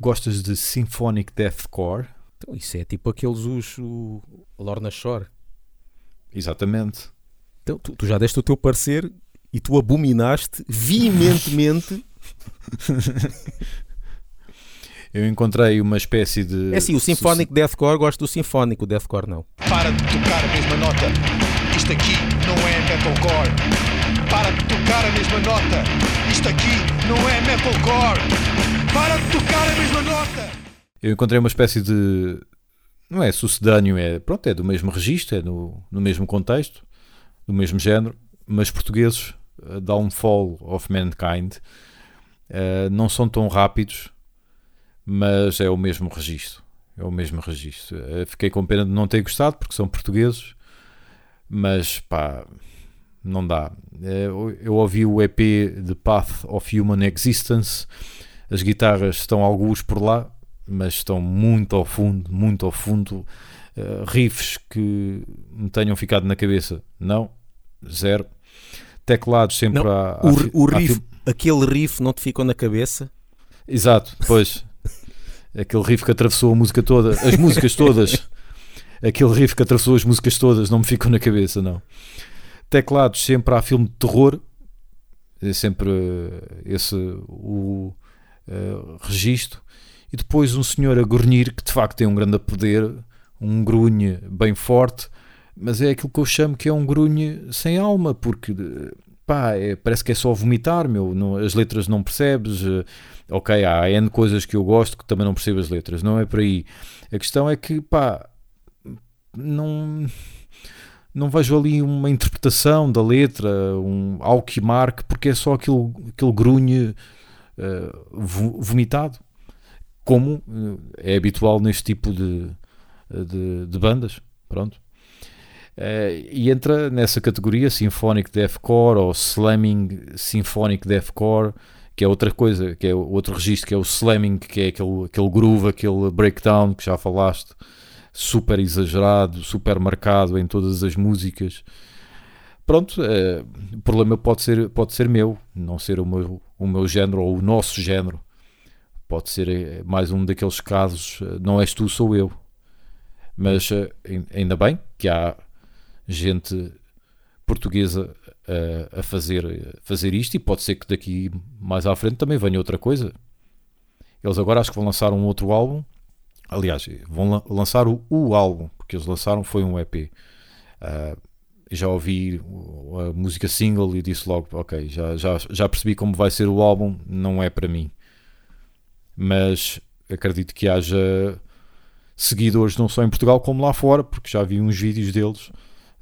Gostas de Symphonic Deathcore? Então, isso é tipo aqueles os o Lorna Shore. Exatamente. Então, tu, tu já deste o teu parecer e tu abominaste veementemente. Eu encontrei uma espécie de. É assim, o Symphonic Deathcore gosto do Sinfónico, o Deathcore não. Para de tocar a mesma nota. Isto aqui não é metalcore. Para de tocar a mesma nota. Isto aqui não é metalcore. Para de tocar a mesma nota. Eu encontrei uma espécie de. Não é sucedâneo, é. Pronto, é do mesmo registro, é no, no mesmo contexto, do mesmo género, mas portugueses, uh, Downfall of Mankind, uh, não são tão rápidos, mas é o mesmo registro. É o mesmo registro. Uh, fiquei com pena de não ter gostado, porque são portugueses, mas pá, não dá. Eu, eu ouvi o EP de Path of Human Existence, as guitarras estão alguns por lá, mas estão muito ao fundo, muito ao fundo. Uh, riffs que me tenham ficado na cabeça, não, zero. Teclados sempre Não, a, o, o riff, aquele riff não te ficou na cabeça? Exato, pois. aquele riff que atravessou a música toda, as músicas todas. aquele riff que atravessou as músicas todas não me ficou na cabeça, não. Teclados sempre há filme de terror, é sempre uh, esse o uh, registro. E depois um senhor a grunhir que de facto tem um grande poder, um grunhe bem forte, mas é aquilo que eu chamo que é um grunhe sem alma, porque pá, é, parece que é só vomitar, meu, não, as letras não percebes, eh, ok, há N coisas que eu gosto que também não percebo as letras, não é por aí. A questão é que, pá, não, não vejo ali uma interpretação da letra, um, algo que marque, porque é só aquele, aquele grunhe uh, vomitado, como eh, é habitual neste tipo de, de, de bandas, pronto. Uh, e entra nessa categoria Symphonic Deathcore ou Slamming Symphonic Deathcore, que é outra coisa, que é outro registro, que é o slamming, que é aquele, aquele groove, aquele breakdown que já falaste, super exagerado, super marcado em todas as músicas. Pronto, uh, o problema pode ser, pode ser meu, não ser o meu, o meu género ou o nosso género. Pode ser mais um daqueles casos, não és tu, sou eu. Mas ainda bem que há gente portuguesa a, a fazer, fazer isto e pode ser que daqui mais à frente também venha outra coisa. Eles agora acho que vão lançar um outro álbum. Aliás, vão la lançar o, o, álbum, porque eles lançaram foi um EP. Uh, já ouvi a música single e disse logo, ok, já, já, já percebi como vai ser o álbum, não é para mim mas acredito que haja seguidores não só em Portugal como lá fora, porque já vi uns vídeos deles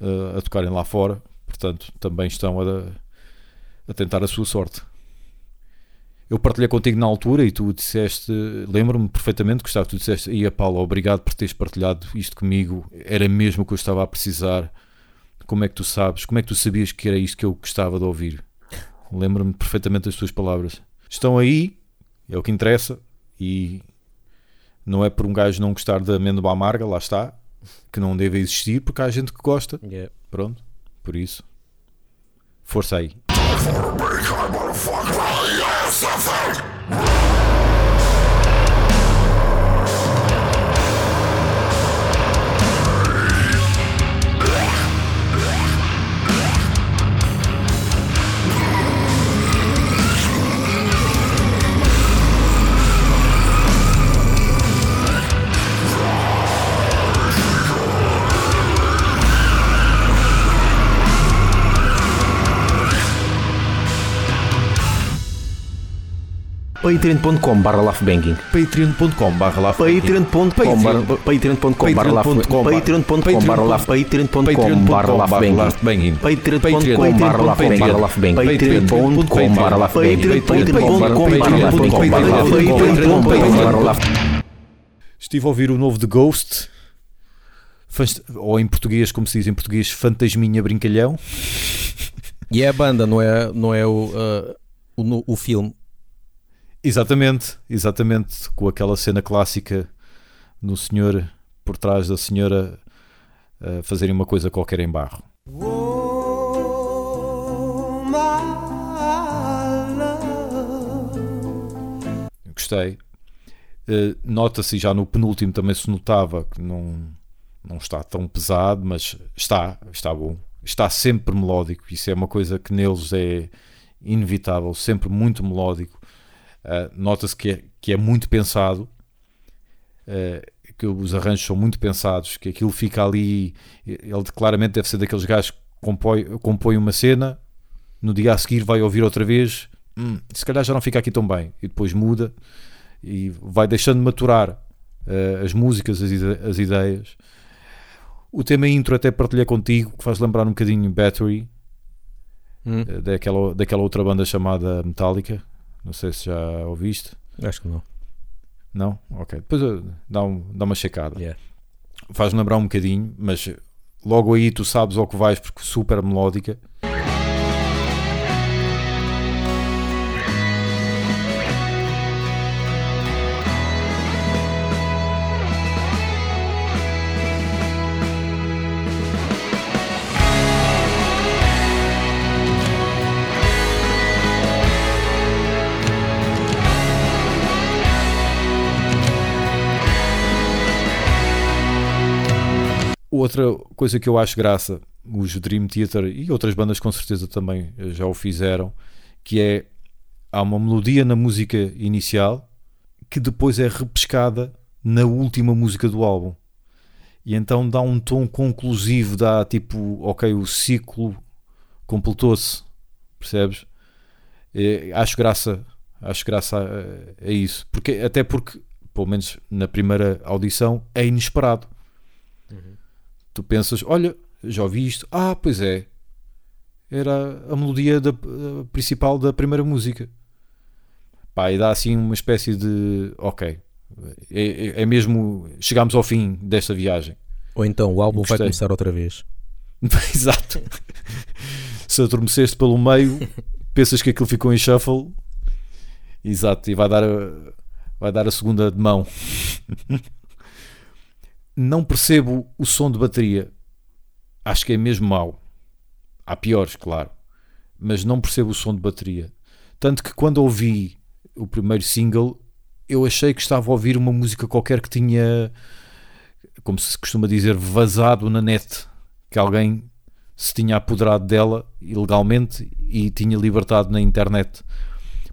uh, a tocarem lá fora, portanto também estão a, a tentar a sua sorte. Eu partilhei contigo na altura e tu disseste, lembro-me perfeitamente que estava, tu disseste, ia Paulo, obrigado por teres partilhado isto comigo, era mesmo o que eu estava a precisar. Como é que tu sabes? Como é que tu sabias que era isto que eu gostava de ouvir? Lembro-me perfeitamente das tuas palavras. Estão aí, é o que interessa, e não é por um gajo não gostar da amêndoa amarga, lá está, que não deve existir, porque há gente que gosta. Yeah. Pronto, por isso. Força aí suffered! patreon.com barra laughbanging patreon.com barra patreon.com patreon.com barra laughbanging patreon.com barra laughbanging patreon.com barra laughbanging patreon.com barra laughbanging patreon.com barra laughbanging patreon.com barra Estive a ouvir o novo The Ghost ou em português, como se diz em português, Fantasminha Brincalhão. E é a banda, não é, não é o, uh, o, o filme. Exatamente, exatamente, com aquela cena clássica no senhor por trás da senhora a fazerem uma coisa qualquer em barro. Gostei. Eh, Nota-se, já no penúltimo também se notava que não, não está tão pesado, mas está, está bom. Está sempre melódico, isso é uma coisa que neles é inevitável, sempre muito melódico. Uh, Nota-se que é, que é muito pensado, uh, que os arranjos são muito pensados, que aquilo fica ali. Ele claramente deve ser daqueles gajos que compõe, compõe uma cena, no dia a seguir vai ouvir outra vez, hum, se calhar já não fica aqui tão bem, e depois muda e vai deixando maturar uh, as músicas, as, ide as ideias. O tema intro até partilhei contigo, que faz lembrar um bocadinho Battery, Hum, uh, daquela, daquela outra banda chamada Metallica. Não sei se já ouviste. acho que não. Não? Ok. Depois uh, dá, um, dá uma checada. Yeah. Faz lembrar um bocadinho, mas logo aí tu sabes ao que vais, porque super melódica. Outra coisa que eu acho graça, os Dream Theater e outras bandas com certeza também já o fizeram, que é há uma melodia na música inicial que depois é repescada na última música do álbum. E então dá um tom conclusivo, dá tipo, ok, o ciclo completou-se, percebes? É, acho graça, acho graça a, a isso, porque até porque, pelo menos na primeira audição, é inesperado tu pensas, olha, já ouvi isto, ah, pois é, era a melodia da, a principal da primeira música. Pá, e dá assim uma espécie de, ok, é, é, é mesmo, chegamos ao fim desta viagem. Ou então o álbum vai começar outra vez. Exato. Se adormeceste pelo meio, pensas que aquilo ficou em shuffle. Exato, e vai dar a, vai dar a segunda de mão. Não percebo o som de bateria. Acho que é mesmo mau. Há piores, claro. Mas não percebo o som de bateria. Tanto que quando ouvi o primeiro single, eu achei que estava a ouvir uma música qualquer que tinha, como se costuma dizer, vazado na net. Que alguém se tinha apoderado dela ilegalmente e tinha libertado na internet.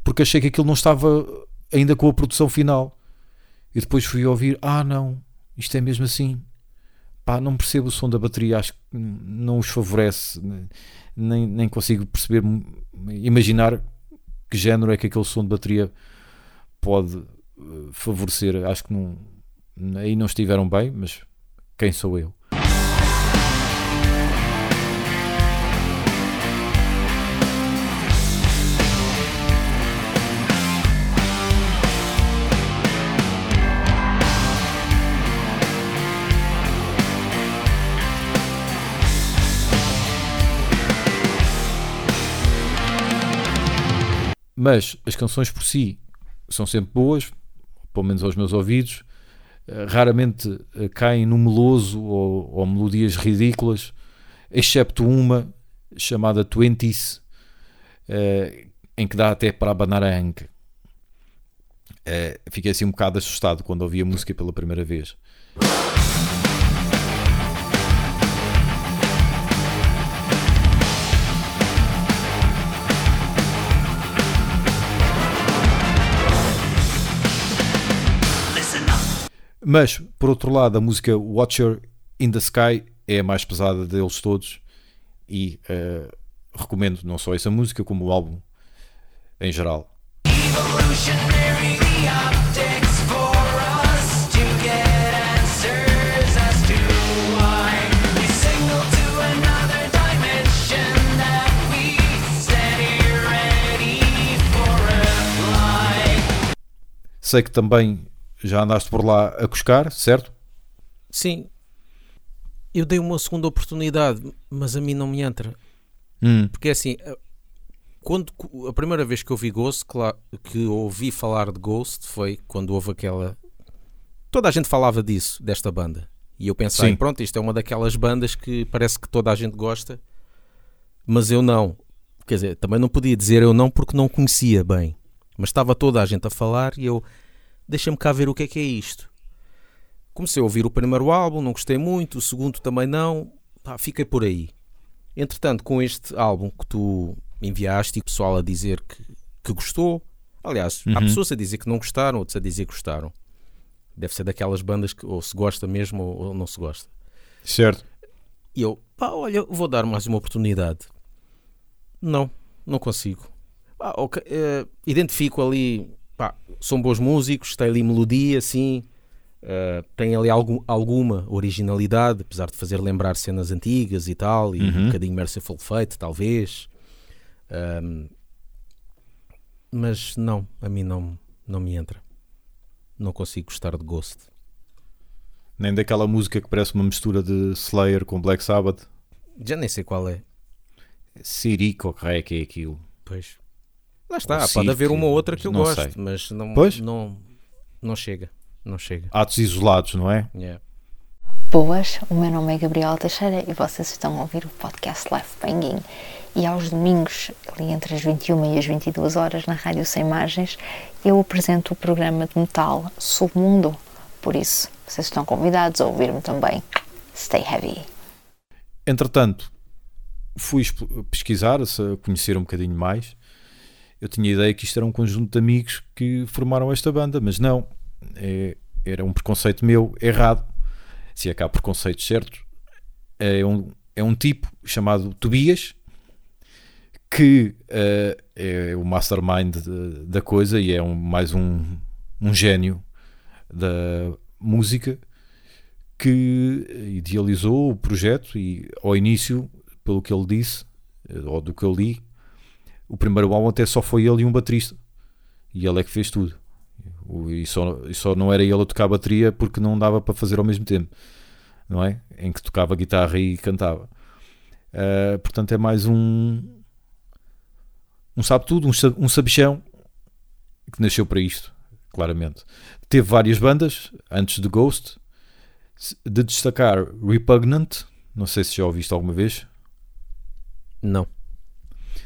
Porque achei que aquilo não estava ainda com a produção final. E depois fui ouvir, ah não, isto é mesmo assim. Pá, não percebo o som da bateria, acho que não os favorece, nem, nem consigo perceber, imaginar que género é que aquele som de bateria pode eh, favorecer. Acho que não, aí não estiveram bem, mas quem sou eu? Mas as canções por si são sempre boas, pelo menos aos meus ouvidos. Eh, Raramente eh, caem no meloso ou, ou melodias ridículas, excepto uma chamada Twenties, eh, em que dá até para abanar a anca. Eh, fiquei assim um bocado assustado quando ouvi a música pela primeira vez. Mas, por outro lado, a música Watcher in the Sky é a mais pesada deles todos e eh, recomendo não só essa música, como o álbum em geral. Sei que também já andaste por lá a cuscar, certo? Sim, eu dei uma segunda oportunidade, mas a mim não me entra. Hum, Porque é assim, a- quando a primeira vez que eu vi Ghost, claro, que ouvi falar de Ghost foi quando houve aquela. Toda a gente falava disso, desta banda. E eu pensei, Sim. pronto, isto é uma daquelas bandas que parece que toda a gente gosta, mas eu não. Quer dizer, também não podia dizer eu não porque não conhecia bem. Mas estava toda a gente a falar e eu, deixa-me cá ver o que é que é isto. Comecei a ouvir o primeiro álbum, não gostei muito, o segundo também não, pá, fiquei por aí. Entretanto, com este álbum que tu enviaste e o pessoal a dizer que, que gostou, aliás, há Uhum. pessoas a dizer que não gostaram, outros a dizer que gostaram. Deve ser daquelas bandas que ou se gosta mesmo ou, ou não se gosta. Certo. E eu, pá, olha, vou dar mais uma oportunidade. Não, não consigo. Pá, ok, eh, identifico ali, pá, são bons músicos, tem ali melodia, sim, eh, tem ali algum- alguma originalidade, apesar de fazer lembrar cenas antigas e tal, e um Uhum. bocadinho Merciful Fate, talvez. Ahm, mas não, a mim não, não me entra. Não consigo gostar de Ghost. Nem daquela música que parece uma mistura de Slayer com Black Sabbath. Já nem sei qual é. Sirico, que é aquilo? Pois. Lá está, pode Sif, haver uma ou outra que eu não gosto, sei. mas não, Pois. não, não chega. Não chega. Atos isolados, não é? Yeah. Boas, o meu nome é Gabriela Teixeira e vocês estão a ouvir o podcast Life Banging. E aos domingos, ali entre as 21 e as 22 horas, na Rádio Sem Margens, eu apresento o programa de metal Submundo. Por isso, vocês estão convidados a ouvir-me também. Stay heavy. Entretanto, fui pesquisar, conhecer um bocadinho mais. Eu tinha a ideia que isto era um conjunto de amigos que formaram esta banda, mas não. É- era um preconceito meu errado. Se é que há preconceitos certos. É um, é um tipo chamado Tobias que eh, é o mastermind de- da coisa e é um, mais um, um gênio da música que idealizou o projeto e ao início, pelo que ele disse, eh, ou do que eu li, o primeiro álbum até só foi ele e um baterista. E ele é que fez tudo. E só, e só não era ele a tocar bateria porque não dava para fazer ao mesmo tempo, não é? Em que tocava guitarra e cantava. Ah, portanto, é mais um. Um sabe-tudo, um, um sabichão que nasceu para isto, claramente. Teve várias bandas antes de Ghost, de destacar Repugnant, não sei se já ouviste alguma vez, Não.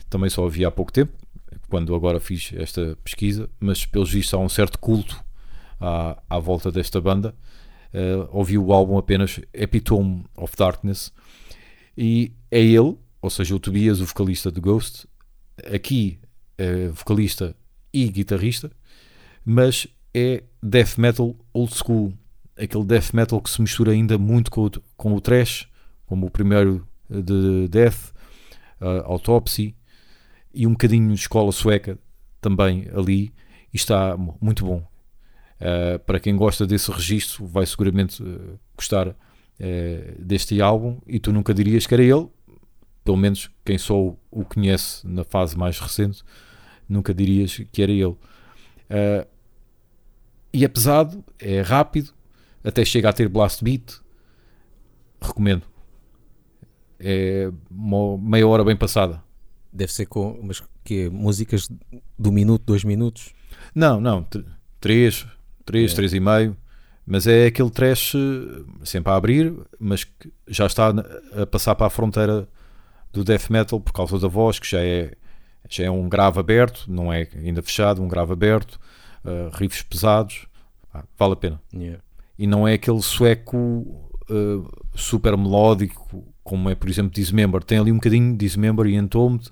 Também só ouvi há pouco tempo, quando agora fiz esta pesquisa, mas pelos vistos há um certo culto à, à volta desta banda. Eh, ouvi o álbum apenas Epitome of Darkness e é ele, ou seja, o Tobias, o vocalista de Ghost, aqui eh, vocalista e guitarrista, mas é death metal old school, aquele death metal que se mistura ainda muito com o, com o thrash, como o primeiro eh, de Death, uh, Autopsy e um bocadinho de escola sueca também ali e está mu- muito bom. Uh, para quem gosta desse registro, vai seguramente uh, gostar uh, deste álbum e tu nunca dirias que era ele, pelo menos quem só o- conhece na fase mais recente, nunca dirias que era ele. E é pesado, é rápido, até chega a ter blast beat. Recomendo. É uma meia hora bem passada. Deve ser com mas que músicas do minuto, dois minutos. Não, não, tr- três, três, É. três e meio, mas é aquele trash eh, sempre a abrir, mas que já está a passar para a fronteira do death metal por causa da voz, que já é, já é um grave aberto, não é ainda fechado, um grave aberto, eh, riffs pesados, Ah, vale a pena. Yeah. E não é aquele sueco eh, super melódico, como é, por exemplo, Dismember. Tem ali um bocadinho de Dismember e Entombed,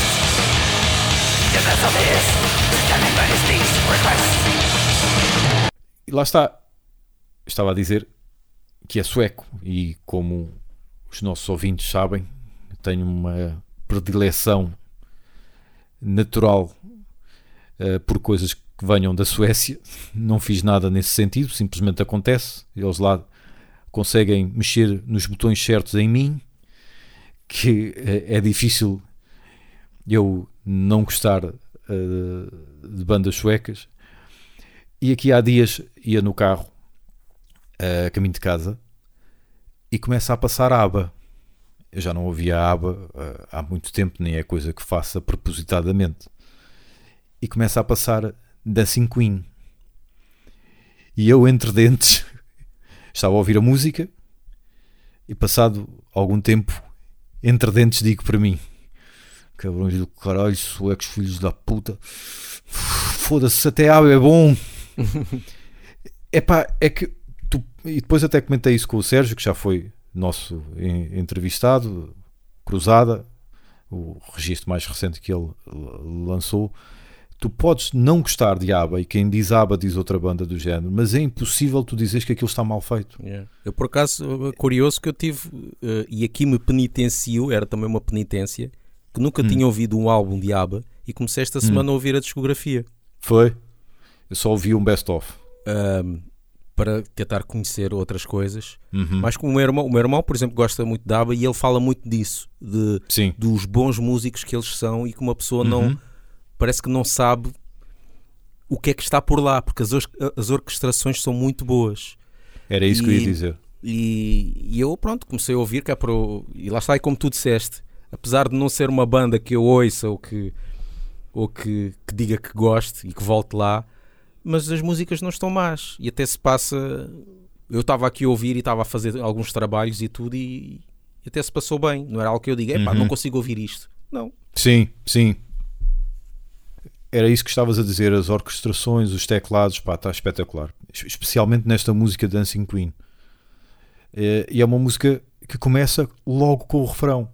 E lá está. Estava a dizer que é sueco e como os nossos ouvintes sabem, tenho uma predileção natural eh, por coisas que venham da Suécia. Não fiz nada nesse sentido, simplesmente acontece. Eles lá conseguem mexer nos botões certos em mim, que eh, é difícil eu não gostar eh, de bandas suecas. E aqui há dias ia no carro, a caminho de casa, e começa a passar a aba. Eu já não ouvia a aba eh, há muito tempo, nem é coisa que faça propositadamente. E começa a passar Dancing Queen. E eu, entre dentes, estava a ouvir a música e, passado algum tempo, entre dentes, digo para mim: Cabrões do caralho, suecos filhos da puta, foda-se, até a aba é bom. Epá, é que tu, e depois até comentei isso com o Sérgio, que já foi nosso en- entrevistado, Cruzada, o registro mais recente que ele lançou. Tu podes não gostar de ABBA, e quem diz ABBA diz outra banda do género, mas é impossível tu dizeres que aquilo está mal feito. Eu, por acaso, curioso que eu tive, eh, e aqui me penitencio, era também uma penitência, que nunca tinha ouvido um álbum de ABBA e comecei esta semana a ouvir a discografia. Foi? Eu só ouvi um best-of. ahm, para tentar conhecer outras coisas. Uhum. Mas como o meu irmão, o meu irmão, por exemplo, gosta muito de ABBA e ele fala muito disso, de, Sim. dos bons músicos que eles são e que uma pessoa não Uhum. parece que não sabe o que é que está por lá, porque as, as orquestrações são muito boas. Era isso que eu ia E- dizer. E, e eu, pronto, comecei a ouvir, que é para. o- E lá está, e como tu disseste, apesar de não ser uma banda que eu ouça ou que, ou que, que diga que goste e que volte lá, mas as músicas não estão más. E até se passa. Eu estava aqui a ouvir e estava a fazer alguns trabalhos e tudo, e, e até se passou bem. Não era algo que eu diga, epá, Uhum. não consigo ouvir isto. Não. Sim, sim. Era isso que estavas a dizer, as orquestrações, os teclados, pá, está espetacular. Es- Especialmente nesta música Dancing Queen. É, e é uma música que começa logo com o refrão.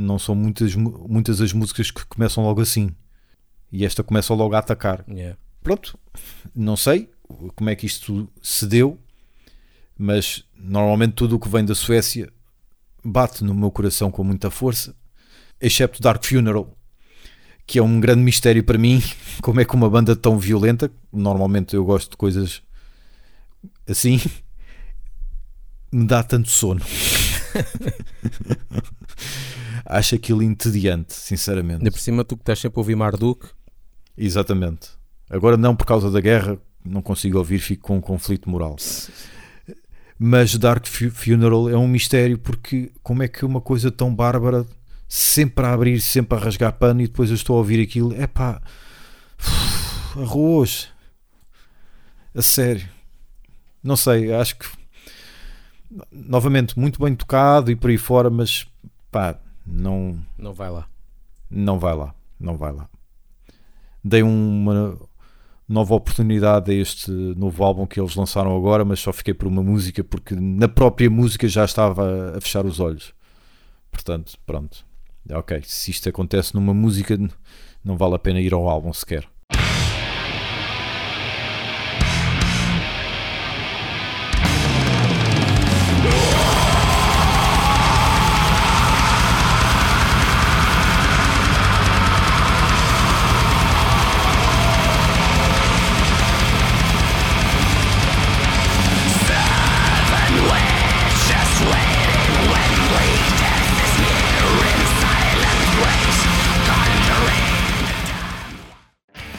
Não são muitas, mu- muitas as músicas que começam logo assim. E esta começa logo a atacar. Yeah. Pronto, não sei como é que isto se deu, mas normalmente tudo o que vem da Suécia bate no meu coração com muita força, excepto Dark Funeral, que é um grande mistério para mim. Como é que uma banda tão violenta, normalmente eu gosto de coisas assim, me dá tanto sono. Acho aquilo entediante, sinceramente. Ainda por cima, tu que estás sempre a ouvir Marduk, Exatamente. Agora não por causa da guerra, não consigo ouvir, fico com um conflito moral. Mas Dark Fu- Funeral é um mistério porque como é que uma coisa tão bárbara sempre a abrir, sempre a rasgar pano e depois eu estou a ouvir aquilo, é pá, arroz, a sério, não sei, acho que novamente muito bem tocado e por aí fora, mas pá, não, não vai lá. não vai lá, não vai lá. Dei uma nova oportunidade a este novo álbum que eles lançaram agora, mas só fiquei por uma música porque na própria música já estava a fechar os olhos. Portanto, pronto. Ok, se isto acontece numa música, não vale a pena ir ao álbum sequer.